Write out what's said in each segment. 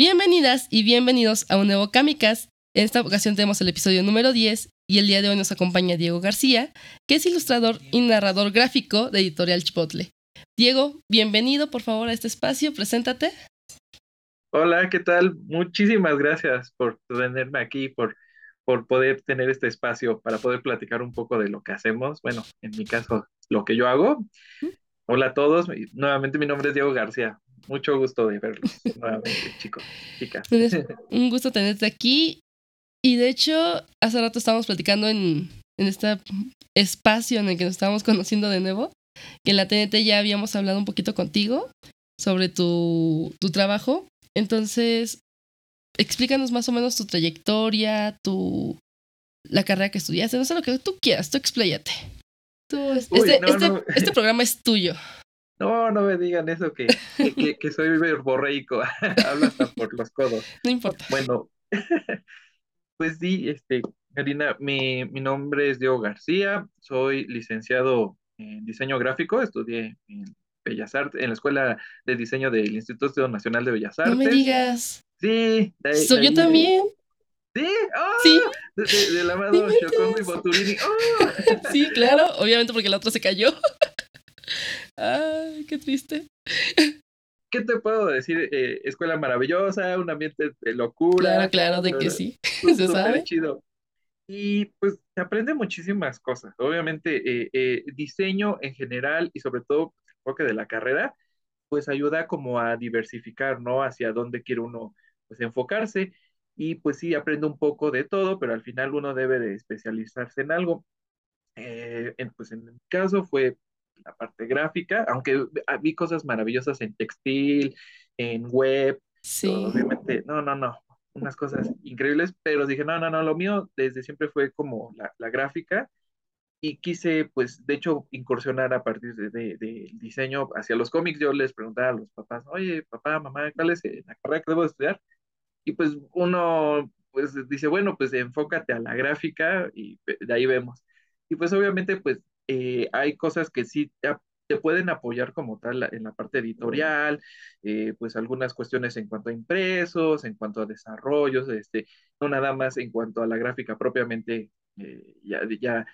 Bienvenidas y bienvenidos a un nuevo Kamikaz. En esta ocasión tenemos el episodio número 10 y el día de hoy nos acompaña Diego García, que es ilustrador y narrador gráfico de Editorial Chipotle. Diego, bienvenido por favor a este espacio, preséntate. Hola, ¿qué tal? Muchísimas gracias por tenerme aquí, por, por poder tener este espacio para poder platicar un poco de lo que hacemos. Bueno, en mi caso, lo que yo hago. Hola a todos, nuevamente mi nombre es Diego García. Mucho gusto de verlos nuevamente, chicos, chicas. Un gusto tenerte aquí. Y de hecho, hace rato estábamos platicando en, en este espacio en el que nos estábamos conociendo de nuevo, que en la TNT ya habíamos hablado un poquito contigo sobre tu, tu trabajo entonces, explícanos más o menos tu trayectoria, tu la carrera que estudiaste, no sé lo que tú quieras, tú expláyate. este, este, este, programa es tuyo. No, no me digan eso, que, que, que soy verborreico, hablo hasta por los codos. No importa. Bueno, pues sí, este, Karina, mi, mi nombre es Diego García, soy licenciado en diseño gráfico, estudié en Bellas Artes, en la Escuela de Diseño del Instituto Nacional de Bellas Artes. No me digas. Sí. ¿Soy yo también? ¿Sí? ¡Oh! Sí. De, de, amado y Boturini. ¡Oh! Sí, claro, obviamente porque el otro se cayó. Ay, qué triste. ¿Qué te puedo decir? Eh, escuela maravillosa, un ambiente de locura. Claro, claro, de que sí. Se sabe. chido. Y pues se aprende muchísimas cosas. Obviamente, eh, eh, diseño en general y sobre todo enfoque de la carrera, pues ayuda como a diversificar, ¿no? Hacia dónde quiere uno pues enfocarse y pues sí, aprende un poco de todo, pero al final uno debe de especializarse en algo. Eh, pues en mi caso fue la parte gráfica, aunque vi cosas maravillosas en textil, en web, sí. obviamente, no, no, no, unas cosas increíbles, pero dije, no, no, no, lo mío desde siempre fue como la, la gráfica y quise, pues, de hecho, incursionar a partir del de, de diseño hacia los cómics. Yo les preguntaba a los papás, oye, papá, mamá, ¿cuál es la carrera que debo estudiar? Y pues uno, pues, dice, bueno, pues enfócate a la gráfica y de ahí vemos. Y pues obviamente, pues, eh, hay cosas que sí te, pueden apoyar como tal en la parte editorial, eh, pues algunas cuestiones en cuanto a impresos, en cuanto a desarrollos, este, no nada más en cuanto a la gráfica propiamente, eh, ya, ya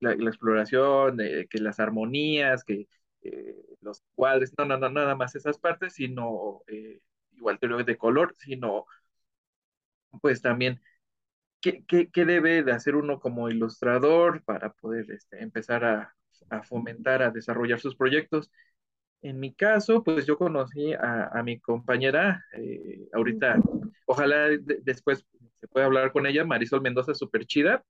la, exploración, que las armonías, que los cuadros, no, no, no, nada más esas partes, sino igual de color, sino pues también ¿qué, qué, qué, debe de hacer uno como ilustrador para poder este, empezar a, a, fomentar, a desarrollar sus proyectos. En mi caso, pues yo conocí a, a mi compañera, ahorita, ojalá después se pueda hablar con ella, Marisol Mendoza, súper chida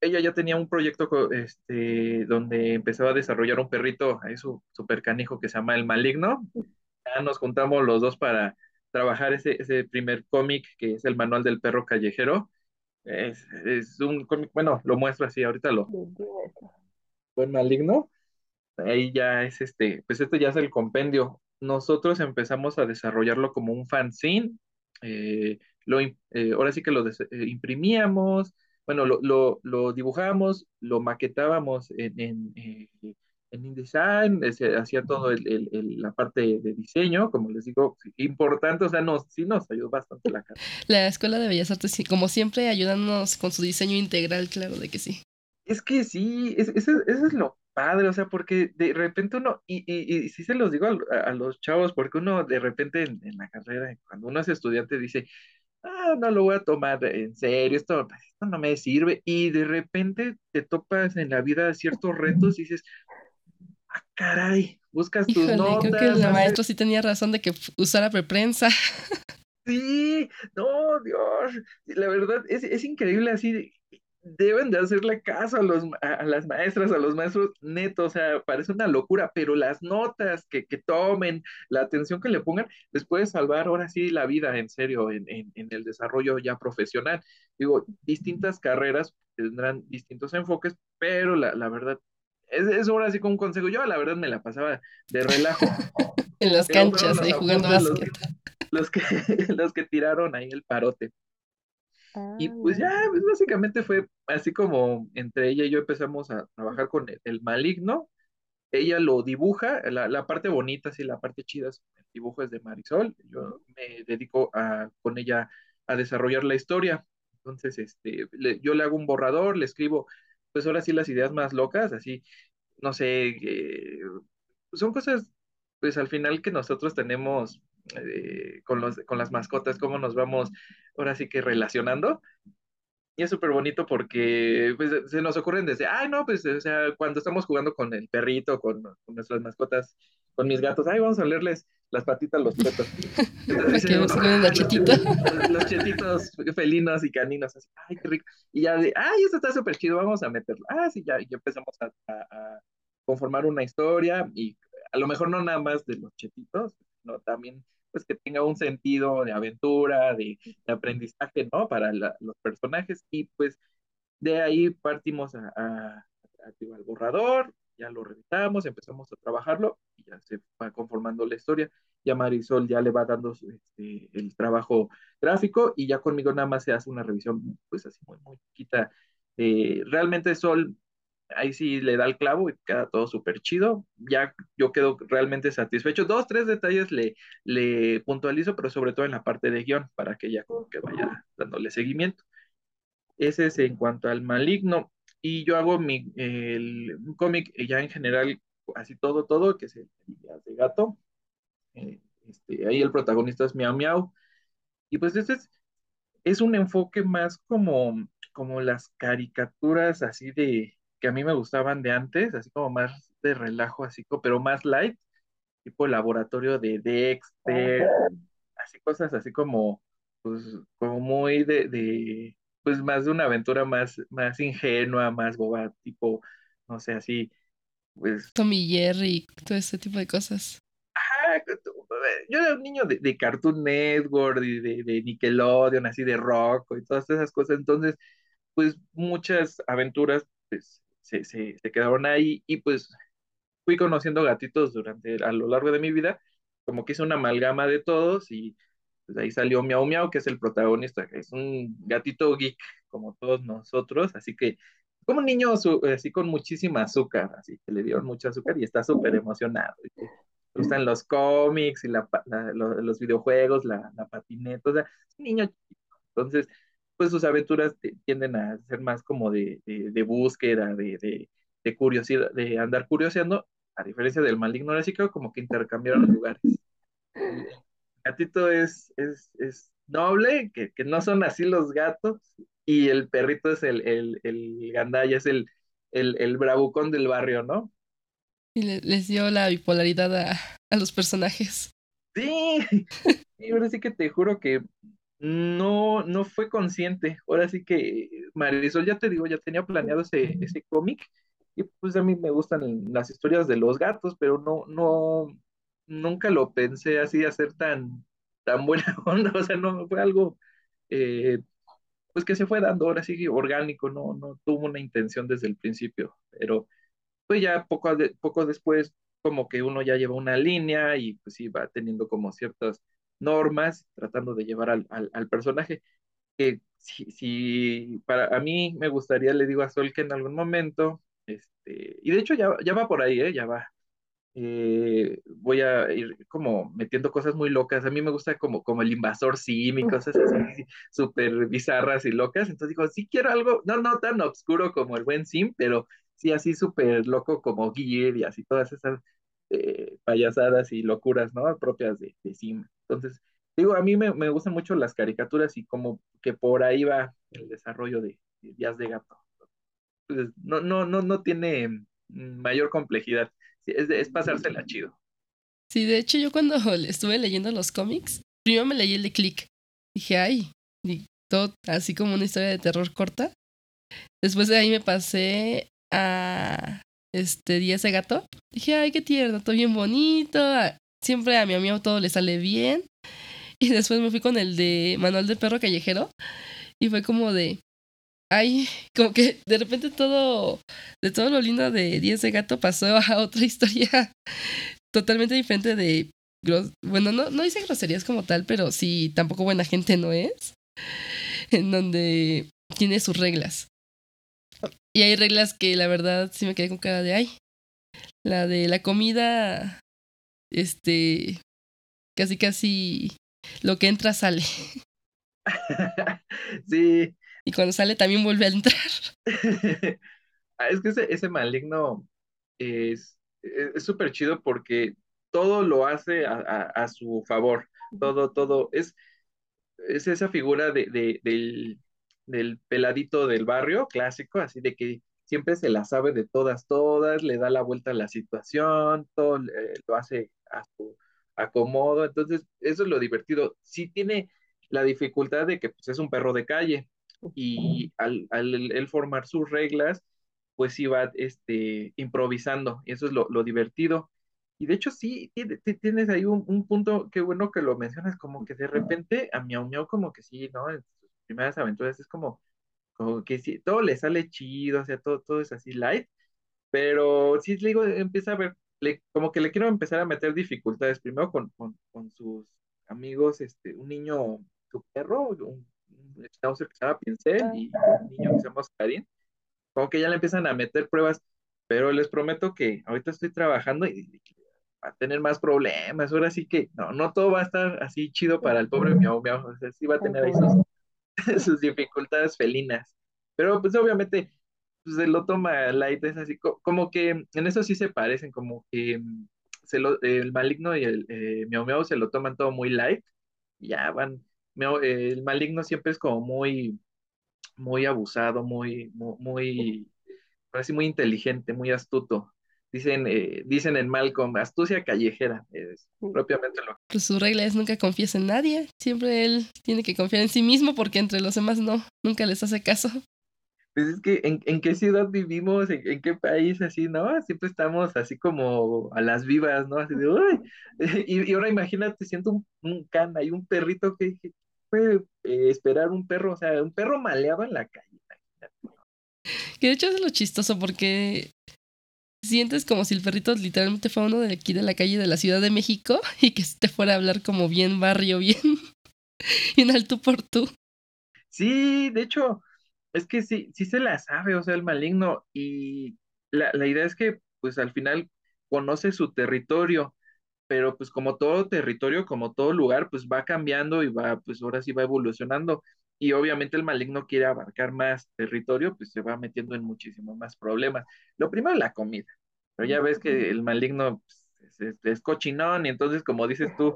ella ya tenía un proyecto este, donde empezaba a desarrollar un perrito, ahí su super canijo que se llama El Maligno. Ya nos juntamos los dos para trabajar ese, ese primer cómic que es el Manual del Perro Callejero. Es, es un cómic, bueno, lo muestro así, ahorita lo. Buen Maligno. Ahí ya es este, pues esto ya es el compendio. Nosotros empezamos a desarrollarlo como un fanzine. Eh, lo, eh, ahora sí que lo eh, imprimíamos, bueno, lo, lo, lo dibujábamos, lo maquetábamos en, en, en InDesign, hacía todo el, el, la parte de diseño, como les digo, importante, o sea, nos, sí nos ayudó bastante la cara. La Escuela de Bellas Artes, como siempre, ayudándonos con su diseño integral, claro de que sí. Es que sí, es, eso, eso es lo padre, o sea, porque de repente uno, y, y, y sí se los digo a, a, los chavos, porque uno de repente en, en la carrera, cuando uno es estudiante, dice, ah, no lo voy a tomar en serio, esto, esto no me sirve. Y de repente te topas en la vida ciertos retos y dices, ah, caray, buscas tus notas. Creo que el maestro sí tenía razón de que usara preprensa. Sí, no, Dios, la verdad es, es increíble así, deben de hacerle caso a, los, a, las maestras, a los maestros netos, o sea, parece una locura, pero las notas que, que, tomen, la atención que le pongan, les puede salvar ahora sí la vida, en serio, en, en, en el desarrollo ya profesional. Digo, distintas carreras tendrán distintos enfoques, pero la, la verdad, es, es, ahora sí como un consejo. Yo la verdad me la pasaba de relajo. en las canchas, ahí jugando básquet. Los, los, que, los que tiraron ahí el parote. Y pues ya, pues básicamente fue así como entre ella y yo empezamos a trabajar con el, el maligno. Ella lo dibuja, la, la, parte bonita, sí, la parte chida es dibujo es de Marisol, yo me dedico a, con ella a desarrollar la historia. Entonces, este, yo le hago un borrador, le escribo, pues ahora sí las ideas más locas, así, no sé, eh, son cosas, pues al final que nosotros tenemos eh, con, los, con las mascotas, cómo nos vamos ahora sí que relacionando. Y es súper bonito porque pues, se nos ocurren desde, ay, no, pues, o sea, cuando estamos jugando con el perrito, con, con nuestras mascotas, con mis gatos, ay, vamos a leerles las patitas los petos. los, chetitos. los chetitos felinos y caninos, así, ay, qué rico. Y ya de, ay, esto está súper chido, vamos a meterlo. Ah, sí, ya, ya empezamos a, a, conformar una historia y a lo mejor no nada más de los chetitos, no también pues que tenga un sentido de aventura, de, aprendizaje, ¿no? Para los personajes y pues de ahí partimos a, al borrador, ya lo revisamos, empezamos a trabajarlo y ya se va conformando la historia. Ya Marisol ya le va dando este, el trabajo gráfico y ya conmigo nada más se hace una revisión, pues así muy, muy chiquita. Eh, realmente Sol ahí sí le da el clavo y queda todo súper chido. Ya yo quedo realmente satisfecho. Dos, tres detalles le, le puntualizo, pero sobre todo en la parte de guion, para que ya que vaya dándole seguimiento. Ese es en cuanto al maligno. Y yo hago mi el, cómic ya en general, así todo, todo, que es el, de gato. Eh, este, ahí el protagonista es Miau Miau. Y pues este es, es un enfoque más como, como las caricaturas así de, que a mí me gustaban de antes, así como más de relajo, así pero más light, tipo laboratorio de Dexter, así cosas así como, pues, como muy de, de, pues más de una aventura más, más ingenua, más boba, tipo, no sé, así, pues... Tommy Jerry, todo ese tipo de cosas. Ajá, yo era un niño de, de Cartoon Network, y de, de Nickelodeon, así de rock y todas esas cosas, entonces, pues muchas aventuras, pues se, se, quedaron ahí y pues fui conociendo gatitos durante, a lo largo de mi vida, como que hice una amalgama de todos y pues ahí salió Miau Miau, que es el protagonista, que es un gatito geek como todos nosotros, así que como un niño así con muchísima azúcar, así que le dieron mucho azúcar y está súper emocionado. Y gustan los cómics y la, los, videojuegos, la, la patineta, o sea, es un niño chiquito. Entonces, pues sus aventuras tienden a ser más como de, de, búsqueda, de, de, curiosidad, de andar curioseando, a diferencia del maligno, así que como que intercambiaron lugares. Gatito es, es, es noble, que, que, no son así los gatos, y el perrito es el, el, el gandaya, es el, el, el bravucón del barrio, ¿no? Y les dio la bipolaridad a, a los personajes. Sí, y ahora sí que te juro que no, no fue consciente. Ahora sí que Marisol, ya te digo, ya tenía planeado ese, ese cómic y pues a mí me gustan las historias de los gatos, pero no, no, nunca lo pensé así hacer tan, tan buena onda, o sea, no fue algo, eh, pues que se fue dando ahora sí orgánico, no, no tuvo una intención desde el principio, pero pues ya poco, poco después como que uno ya lleva una línea y pues sí va teniendo como ciertas normas, tratando de llevar al, al, personaje. Que si, si, para a mí me gustaría, le digo a Sol que en algún momento, este, y de hecho ya, ya va por ahí, ¿eh? ya va. Eh, voy a ir como metiendo cosas muy locas. A mí me gusta como, como el invasor sim y cosas así súper bizarras y locas. Entonces digo, sí quiero algo, no, no tan oscuro como el buen sim, pero sí así súper loco como Gear y así todas esas eh, payasadas y locuras, ¿no? Propias de, de sim. Entonces, digo, a mí me, me, gustan mucho las caricaturas y como que por ahí va el desarrollo de, Días de Gato. Entonces, no, no, no, no tiene mayor complejidad. Es, es pasársela chido. Sí, de hecho, yo cuando estuve leyendo los cómics, primero me leí el de Click. Dije, ay, y todo así como una historia de terror corta. Después de ahí me pasé a este Días de Gato. Dije, ay, qué tierno, todo bien bonito siempre a mi amigo todo le sale bien. Y después me fui con el de Manual del Perro Callejero. Y fue como de. Ay, como que de repente todo. De todo lo lindo de Diez de Gato pasó a otra historia totalmente diferente de. Bueno, no, no dice groserías como tal, pero sí, tampoco buena gente no es. En donde tiene sus reglas. Y hay reglas que la verdad sí me quedé con cara de ay. La de la comida este, casi casi lo que entra sale. sí. Y cuando sale también vuelve a entrar. Ah, es que ese, maligno es súper chido porque todo lo hace a, su favor. Todo, todo. Es, es esa figura de, del, del peladito del barrio clásico, así de que siempre se la sabe de todas, todas, le da la vuelta a la situación, todo eh, lo hace a su acomodo, entonces eso es lo divertido. Sí tiene la dificultad de que pues, es un perro de calle y al, al formar sus reglas, pues iba este, improvisando, y eso es lo, lo divertido. Y de hecho sí, tienes ahí un, un, punto, qué bueno que lo mencionas, como que de repente a Miau Miau como que sí, ¿no? En sus primeras aventuras es como, como que sí, todo le sale chido, o sea, todo, todo es así light, pero sí, le digo, empieza a ver, como que le quiero empezar a meter dificultades, primero con, con, con sus amigos, este, un niño, su perro, un schnauzer que se llama Pincel y un niño que se llama Oscarín, como que ya le empiezan a meter pruebas, pero les prometo que ahorita estoy trabajando y va a tener más problemas, ahora sí que no, no todo va a estar así chido para el pobre miau miau, o sea, sí va a tener ahí sus, sus dificultades felinas. Pero pues obviamente pues, se lo toma light, es así, como que en eso sí se parecen, como que mm, se lo, el maligno y el eh, miau miau se lo toman todo muy light, ya van, el maligno siempre es como muy, muy abusado, muy, muy, muy, muy inteligente, muy astuto. Dicen, eh, dicen en Malcolm, astucia callejera, es propiamente lo Pues su regla es nunca confíes en nadie, siempre él tiene que confiar en sí mismo porque entre los demás no, nunca les hace caso. Pues es que, ¿en, qué ciudad vivimos? ¿En, qué país así, no? Siempre estamos así como a las vivas, ¿no? Así de, uy. Y, ahora imagínate, siento un, un can, hay un perrito que, puede eh, esperar un perro, o sea, un perro maleaba en la calle. Que de hecho es lo chistoso porque sientes como si el perrito literalmente fuera uno de aquí de la calle de la Ciudad de México y que te fuera a hablar como bien barrio, bien, bien al tú por tú. Sí, de hecho, es que sí, sí se la sabe, o sea, el maligno, y la, la idea es que, pues al final, conoce su territorio, pero pues como todo territorio, como todo lugar, pues va cambiando y va, pues ahora sí va evolucionando. Y obviamente el maligno quiere abarcar más territorio, pues se va metiendo en muchísimos más problemas. Lo primero es la comida, pero ya ves que el maligno pues, es, cochinón y entonces como dices tú,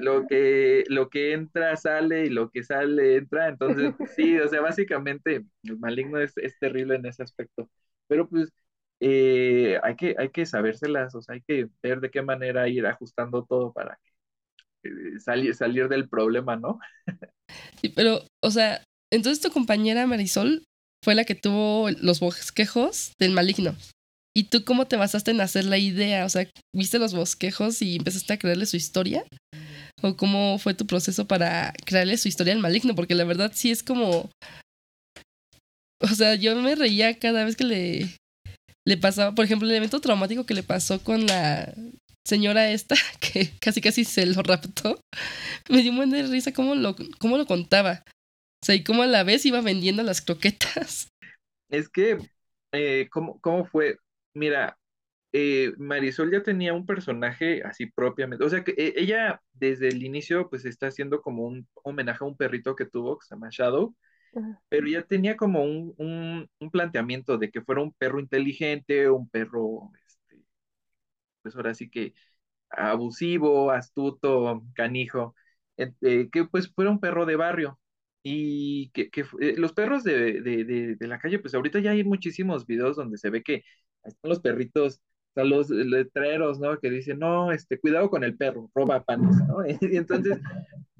lo, que, lo que entra sale y lo que sale entra, entonces sí, o sea, básicamente el maligno es, es terrible en ese aspecto. Pero pues eh, hay, que, hay que sabérselas, o sea, hay que ver de qué manera ir ajustando todo para eh, salir, salir del problema, ¿no? Sí, pero, o sea, entonces tu compañera Marisol fue la que tuvo los bosquejos del maligno. ¿Y tú cómo te basaste en hacer la idea? O sea, ¿viste los bosquejos y empezaste a crearle su historia? ¿O cómo fue tu proceso para crearle su historia al maligno? Porque la verdad sí es como... O sea, yo me reía cada vez que le, le pasaba, por ejemplo, el evento traumático que le pasó con la señora esta, que casi casi se lo raptó, me dio un buen de risa cómo lo, cómo lo contaba. O sea, y cómo a la vez iba vendiendo las croquetas. Es que, eh, ¿cómo, ¿cómo, fue? Mira, eh, Marisol ya tenía un personaje así propiamente. O sea, que eh, ella desde el inicio, pues está haciendo como un homenaje a un perrito que tuvo, que se llama Shadow pero ya tenía como un, planteamiento de que fuera un perro inteligente, un perro, este, pues ahora sí que abusivo, astuto, canijo, eh, que pues fuera un perro de barrio. Y que, los perros de, la calle, pues ahorita ya hay muchísimos videos donde se ve que están los perritos, están los letreros, ¿no? Que dicen, no, este, cuidado con el perro, roba panes, ¿no? Y entonces,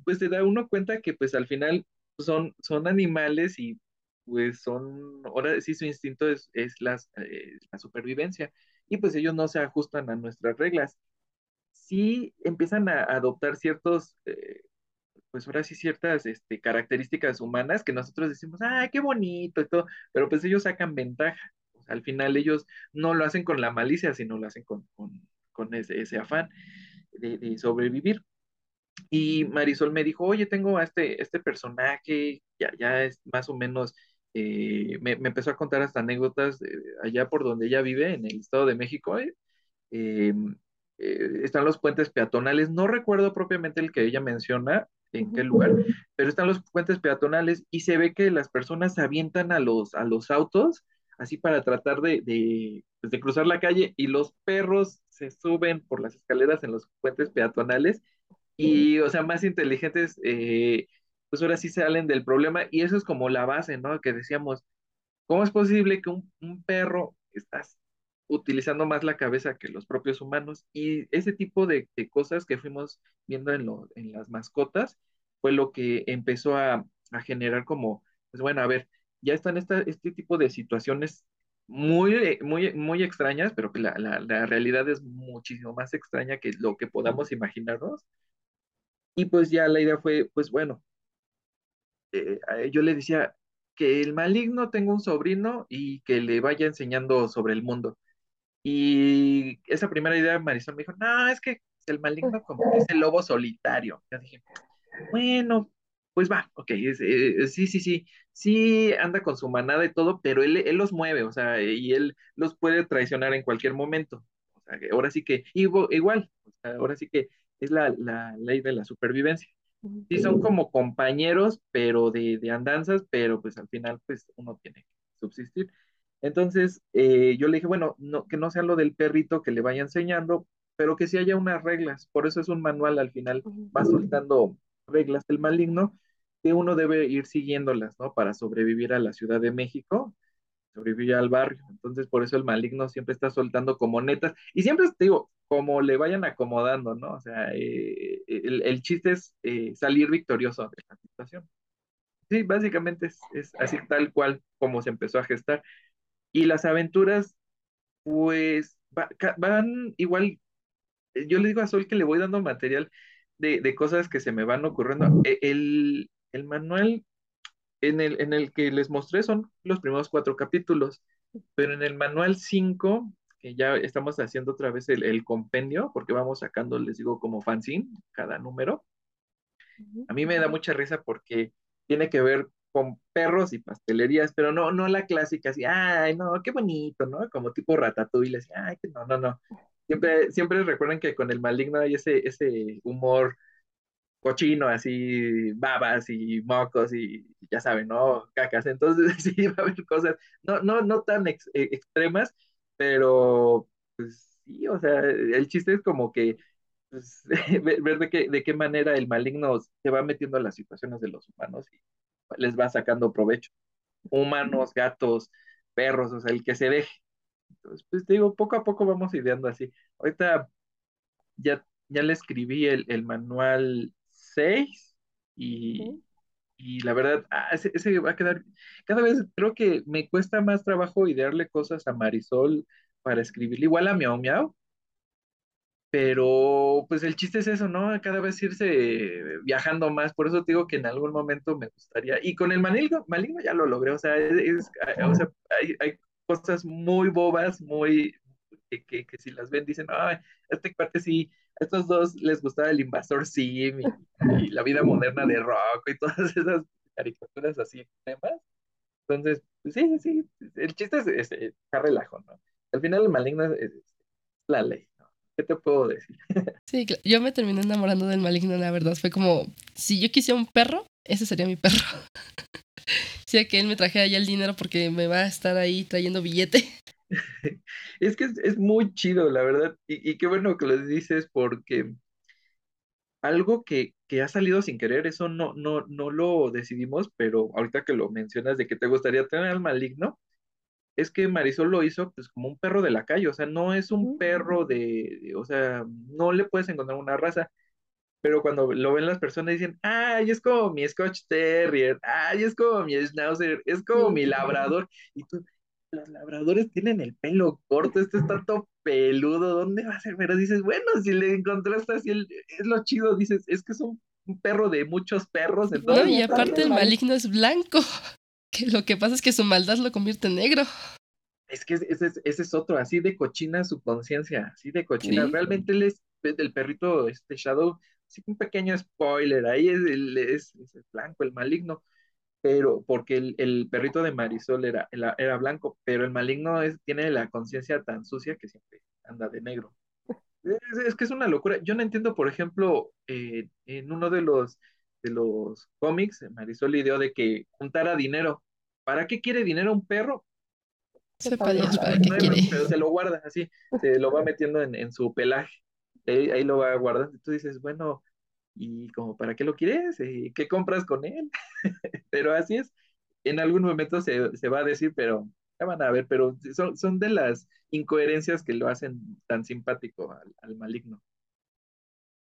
pues se da uno cuenta que pues al final son, son animales y pues son, ahora sí su instinto es, es eh, la supervivencia y pues ellos no se ajustan a nuestras reglas. Sí empiezan a adoptar ciertos, eh, pues ahora sí ciertas este, características humanas que nosotros decimos, ¡ay, qué bonito! y todo, pero pues ellos sacan ventaja. Al final ellos no lo hacen con la malicia, sino lo hacen con, ese, afán de, de sobrevivir. Y Marisol me dijo, oye, tengo a este, este personaje, ya, ya es más o menos, eh, me, empezó a contar hasta anécdotas allá por donde ella vive, en el Estado de México, eh, eh, están los puentes peatonales, no recuerdo propiamente el que ella menciona, en qué lugar, pero están los puentes peatonales y se ve que las personas se avientan a los, a los autos, así para tratar de, pues, de cruzar la calle y los perros se suben por las escaleras en los puentes peatonales y, o sea, más inteligentes, eh, pues ahora sí salen del problema y eso es como la base, ¿no? Que decíamos, ¿cómo es posible que un, un perro estás utilizando más la cabeza que los propios humanos. Y ese tipo de, cosas que fuimos viendo en, lo, en las mascotas fue lo que empezó a, generar como, pues bueno, a ver, ya están esta, este tipo de situaciones muy, muy, muy extrañas, pero que la, la, realidad es muchísimo más extraña que lo que podamos imaginarnos. Y pues ya la idea fue, pues bueno, eh, yo le decía que el maligno tenga un sobrino y que le vaya enseñando sobre el mundo. Y esa primera idea Marisol me dijo, no, es que el maligno como que es el lobo solitario. Yo dije, bueno, pues va, ok, eh, sí, sí, sí, sí anda con su manada y todo, pero él, él los mueve, o sea, y él los puede traicionar en cualquier momento. O sea, ahora sí que, igual, ahora sí que es la, la ley de la supervivencia. Sí, son como compañeros, pero de, de andanzas, pero pues al final, pues uno tiene que subsistir. Entonces, eh, yo le dije, bueno, no, que no sea lo del perrito que le vaya enseñando, pero que sí haya unas reglas. Por eso es un manual al final, va soltando reglas del maligno que uno debe ir siguiéndolas, ¿no? Para sobrevivir a la Ciudad de México, sobrevivir al barrio. Entonces, por eso el maligno siempre está soltando como netas. Y siempre, te digo, como le vayan acomodando, ¿no? O sea, eh, el, chiste es eh, salir victorioso de la situación. Sí, básicamente es, es así tal cual como se empezó a gestar. Y las aventuras, pues, van igual, eh, yo le digo a Sol que le voy dando material de, cosas que se me van ocurriendo. E, el, el manual en el, en el que les mostré son los primeros cuatro capítulos, pero en el manual 5, que ya estamos haciendo otra vez el, el, compendio, porque vamos sacando, les digo, como fanzine cada número. A mí me da mucha risa porque tiene que ver con perros y pastelerías, pero no, no la clásica, así, ay, no, qué bonito, ¿no? Como tipo ratatouille, así, ay, que no, no, no. Siempre, siempre recuerden que con el maligno hay ese, ese humor cochino, así, babas y mocos y ya saben, ¿no? Cacas. Entonces sí va a haber cosas, no, no, no tan eh, extremas, pero pues sí, o sea, el chiste es como que pues, ver de qué, de qué manera el maligno se va metiendo a las situaciones de los humanos y les va sacando provecho. Humanos, gatos, perros, o sea, el que se deje. Entonces, pues digo, poco a poco vamos ideando así. Ahorita ya, ya le escribí el, manual 6 y, y la verdad, ah, ese, ese, va a quedar, cada vez creo que me cuesta más trabajo idearle cosas a Marisol para escribirle, igual a Miau Miau, pero pues el chiste es eso, ¿no? Cada vez irse viajando más, por eso digo que en algún momento me gustaría, y con el maligno, maligno ya lo logré, o sea, es, o sea hay, hay, cosas muy bobas, muy, que, que, si las ven dicen, ay, este parte sí, estos dos les gustaba el invasor Sim y, la vida moderna de rock y todas esas caricaturas así extremas. Entonces, pues, sí, sí, el chiste es, es, está relajo, ¿no? Al final el maligno es la ley. ¿Qué te puedo decir? Sí, yo me terminé enamorando del maligno, la verdad. Fue como, si yo quisiera un perro, ese sería mi perro. sea que él me trajera ya el dinero porque me va a estar ahí trayendo billete. es que es, muy chido, la verdad. Y, qué bueno que lo dices porque algo que, que, ha salido sin querer, eso no, no, no lo decidimos, pero ahorita que lo mencionas de que te gustaría tener al maligno, es que Marisol lo hizo pues como un perro de la calle, o sea, no es un perro de, o sea, no le puedes encontrar una raza, pero cuando lo ven las personas dicen, ay, es como mi Scotch Terrier, ay, es como mi Schnauzer, es como mi labrador, y tú, los labradores tienen el pelo corto, este está todo peludo, ¿dónde va a ser? Pero dices, bueno, si le encontraste así, es lo chido, dices, es que es un, perro de muchos perros. Entonces, no, y aparte el maligno es blanco. Que lo que pasa es que su maldad lo convierte en negro. Es que ese es, ese es otro, así de cochina su conciencia, así de cochina. Realmente él es del perrito, este Shadow, sí un pequeño spoiler, ahí es, el, es, el blanco, el maligno, pero porque el, el perrito de Marisol era, era, blanco, pero el maligno es, tiene la conciencia tan sucia que siempre anda de negro. Es, que es una locura. Yo no entiendo, por ejemplo, eh, en uno de los, de los cómics, Marisol dio de que juntara dinero. ¿Para qué quiere dinero un perro? Sepa Dios para qué quiere. Pero se lo guarda así, se lo va metiendo en, su pelaje. Ahí, ahí, lo va guardando. Tú dices, bueno, ¿y como para qué lo quieres? ¿Qué compras con él? pero así es. En algún momento se, se va a decir, pero ya van a ver, pero son, son de las incoherencias que lo hacen tan simpático al, maligno.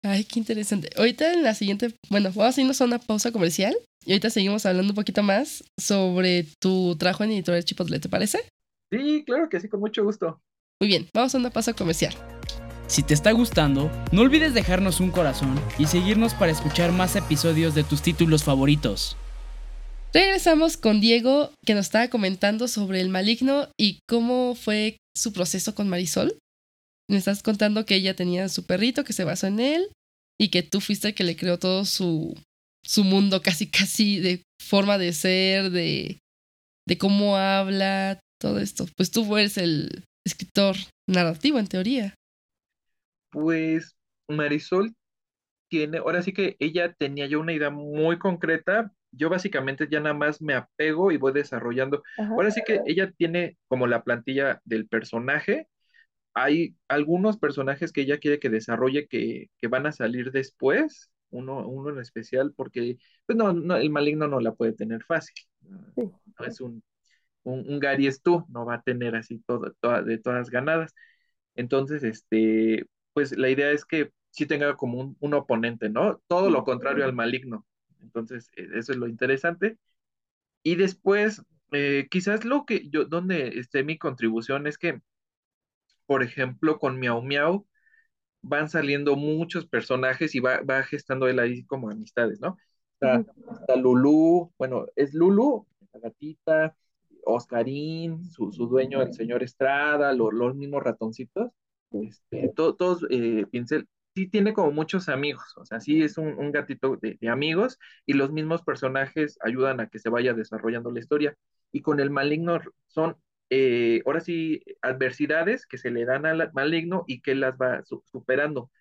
Ay, qué interesante. Ahorita en la siguiente, bueno, vamos a irnos a una pausa comercial y ahorita seguimos hablando un poquito más sobre tu trabajo en Editorial Chipotle, ¿te parece? Sí, claro que sí, con mucho gusto. Muy bien, vamos a una pausa comercial. Si te está gustando, no olvides dejarnos un corazón y seguirnos para escuchar más episodios de tus títulos favoritos. Regresamos con Diego, que nos estaba comentando sobre el maligno y cómo fue su proceso con Marisol. Me estás contando que ella tenía su perrito que se basó en él y que tú fuiste el que le creó todo su, su mundo casi casi de forma de ser, de, de cómo habla, todo esto. Pues tú eres el escritor narrativo en teoría. Pues Marisol tiene, ahora sí que ella tenía ya una idea muy concreta, yo básicamente ya nada más me apego y voy desarrollando. Ahora sí que ella tiene como la plantilla del personaje. Hay algunos personajes que ella quiere que desarrolle que, van a salir después, uno, uno en especial, porque pues no, el maligno no la puede tener fácil. No es un, un, Gary es tú, no va a tener así todo, de todas ganadas. Entonces, este, pues la idea es que sí tenga como un, un oponente, ¿no? Todo lo contrario al maligno entonces, e, eso es lo interesante. Y después, eh, quizás lo que yo, donde esté mi contribución es que, por ejemplo, con Miau Miau van saliendo muchos personajes y va, gestando él ahí como amistades, ¿no? Está, Lulú, bueno, es Lulú, la gatita, Oscarín, su, dueño, el señor Estrada, los mismos ratoncitos, este, todos, eh, pincel, sí tiene como muchos amigos, o sea, sí es un, gatito de, amigos y los mismos personajes ayudan a que se vaya desarrollando la historia. Y con el maligno son, eh, ahora sí, adversidades que se le dan al maligno y que las va superando,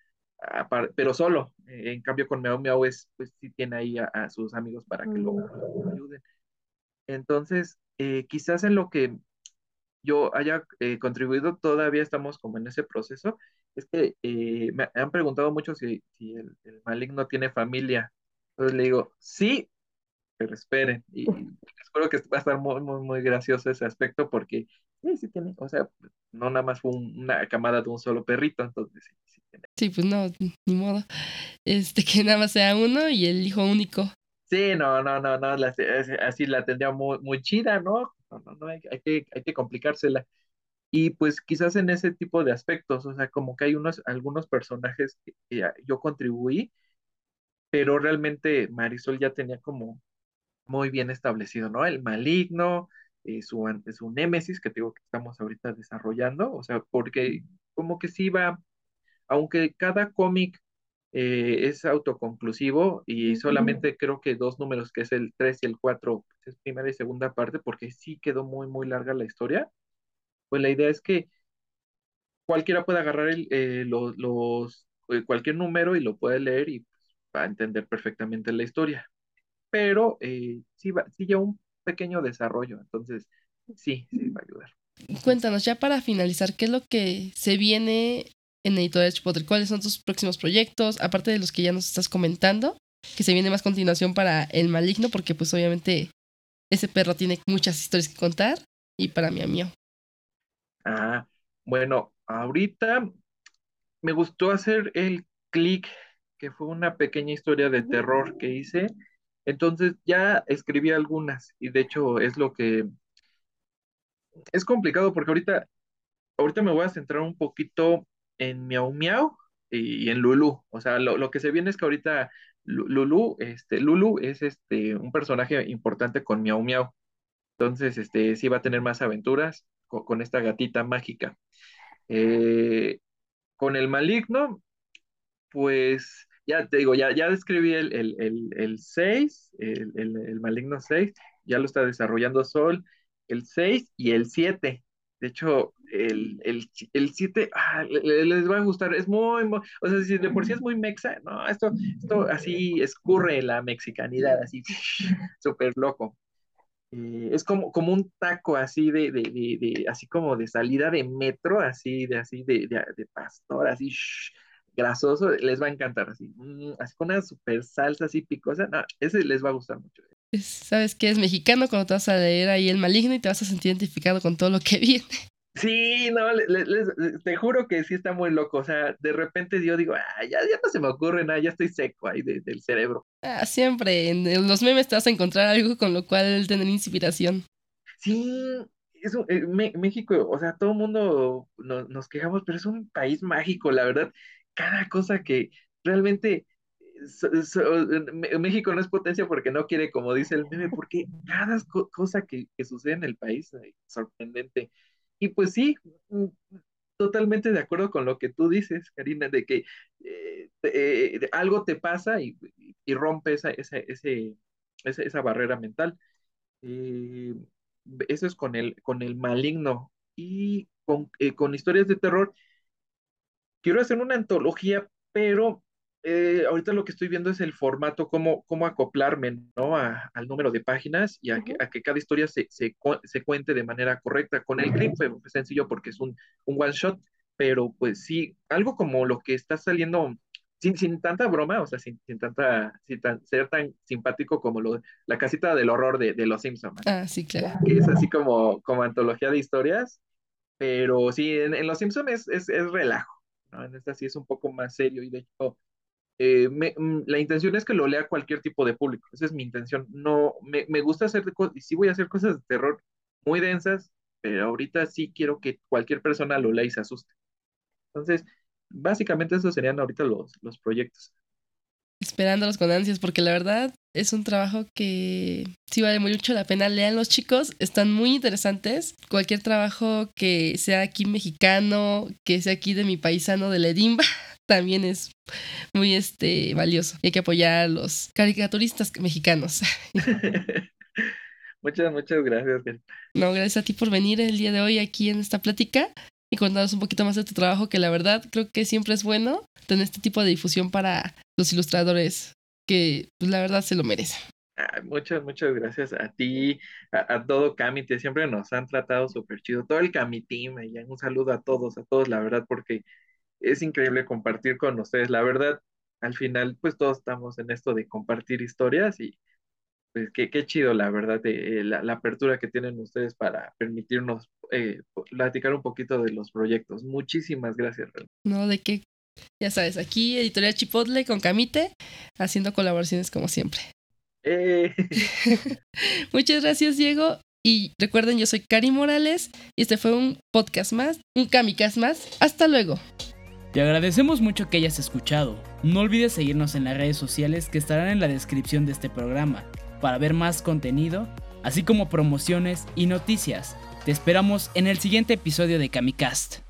pero solo. Eh, en cambio, con Meow Meow es, pues sí tiene ahí a, sus amigos para que lo, mm. ayuden. Entonces, eh, quizás en lo que yo haya contribuido, todavía estamos como en ese proceso, es que eh, me han preguntado mucho si, el, maligno tiene familia. Entonces le digo, sí, pero esperen. Y, espero que va a estar muy, muy, muy gracioso ese aspecto porque sí, sí tiene, o sea, no nada más fue una camada de un solo perrito, entonces sí, sí tiene. Sí, pues no, ni modo. Este, que nada más sea uno y el hijo único. Sí, no, no, no, no, así la tendría muy, muy chida, ¿no? No, no, no, hay, hay, que, hay que complicársela. Y pues quizás en ese tipo de aspectos, o sea, como que hay unos, algunos personajes que, yo contribuí, pero realmente Marisol ya tenía como muy bien establecido, ¿no? El maligno, eh, su, su némesis, que digo que estamos ahorita desarrollando, o sea, porque como que sí va, aunque cada cómic eh, es autoconclusivo y solamente creo que dos números, que es el 3 y el 4, pues, es primera y segunda parte, porque sí quedó muy, muy larga la historia pues la idea es que cualquiera pueda agarrar eh, los, eh, cualquier número y lo puede leer y pues, va a entender perfectamente la historia. Pero eh, sí, va, sí lleva un pequeño desarrollo, entonces sí, sí va a ayudar. Cuéntanos, ya para finalizar, ¿qué es lo que se viene en Editorial Chipotle? ¿Cuáles son tus próximos proyectos? Aparte de los que ya nos estás comentando, que se viene más continuación para El Maligno, porque pues obviamente ese perro tiene muchas historias que contar, y para mi amigo. Ah, bueno, ahorita me gustó hacer el clic, que fue una pequeña historia de terror que hice. Entonces ya escribí algunas y de hecho es lo que es complicado porque ahorita, ahorita me voy a centrar un poquito en Miau Miau y, en Lulu. O sea, lo, que se viene es que ahorita Lulu, este, Lulu es este, un personaje importante con Miau Miau. Entonces, este, sí va a tener más aventuras con, esta gatita mágica. Eh, con el maligno, pues ya te digo, ya, ya describí el, el, 6, el, el, maligno 6, ya lo está desarrollando Sol, el 6 y el 7. De hecho, el, el, el 7 ah, les va a gustar, es muy, o sea, si de por sí es muy mexa, no, esto, esto así escurre la mexicanidad, así, súper loco. Eh, es como, como un taco así de, de, de, así como de salida de metro, así de, así de, de, pastor, así, grasoso, les va a encantar, así, mm, así con una super salsa así picosa, no, ese les va a gustar mucho. Sabes que es mexicano cuando te vas a leer ahí el maligno y te vas a sentir identificado con todo lo que viene. Sí, no, te juro que sí está muy loco. O sea, de repente yo digo, ah, ya, ya no se me ocurre nada, ya estoy seco ahí del cerebro. Ah, siempre, en, los memes te vas a encontrar algo con lo cual tener inspiración. Sí, eso, eh, México, o sea, todo el mundo nos quejamos, pero es un país mágico, la verdad. Cada cosa que realmente México no es potencia porque no quiere, como dice el meme, porque cada cosa que, que sucede en el país es sorprendente. Y pues sí, mm, totalmente de acuerdo con lo que tú dices, Karina, de que eh, eh, algo te pasa y, rompe esa, esa, ese, esa, barrera mental. Eh, eso es con el, con el maligno. Y con, con historias de terror, quiero hacer una antología, pero eh, ahorita lo que estoy viendo es el formato, cómo, cómo acoplarme ¿no? al número de páginas y a, que, a que, cada historia se, se, se, cuente de manera correcta. Con el clip fue sencillo porque es un, un one shot, pero pues sí, algo como lo que está saliendo sin, sin tanta broma, o sea, sin, sin tanta, sin tan, ser tan simpático como lo, la casita del horror de, de Los Simpsons. Ah, sí, claro. Que es así como, como antología de historias, pero sí, en, en Los Simpsons es, es, es relajo, ¿no? En esta sí es un poco más serio y de hecho eh, mm, la intención es que lo lea cualquier tipo de público. Esa es mi intención. No, me, me gusta hacer, y sí voy a hacer cosas de terror muy densas, pero ahorita sí quiero que cualquier persona lo lea y se asuste. Entonces, básicamente esos serían ahorita los, los proyectos. Esperándolos con ansias, porque la verdad es un trabajo que sí vale mucho la pena. Lean los chicos, están muy interesantes. Cualquier trabajo que sea aquí mexicano, que sea aquí de mi paisano de Ledimba, también es muy este, valioso. hay que apoyar a los caricaturistas mexicanos. muchas, muchas gracias. No, gracias a ti por venir el día de hoy aquí en esta plática y contarnos un poquito más de tu trabajo, que la verdad creo que siempre es bueno tener este tipo de difusión para los ilustradores que pues, la verdad se lo merecen. muchas, muchas gracias a ti, a, todo Camite, siempre nos han tratado súper chido, todo el Team, y un saludo a todos, a todos, la verdad, porque es increíble compartir con ustedes. La verdad, al final, pues todos estamos en esto de compartir historias y pues qué, qué chido, la verdad, de, eh, la, apertura que tienen ustedes para permitirnos eh, platicar un poquito de los proyectos. Muchísimas gracias. No, de qué. Ya sabes, aquí Editorial Chipotle con Camite, haciendo colaboraciones como siempre. Eh. Muchas gracias, Diego. Y recuerden, yo soy Cari Morales y este fue un podcast más, un Kamikaze más. Hasta luego. Te agradecemos mucho que hayas escuchado. No olvides seguirnos en las redes sociales que estarán en la descripción de este programa para ver más contenido, así como promociones y noticias. Te esperamos en el siguiente episodio de Kamikast.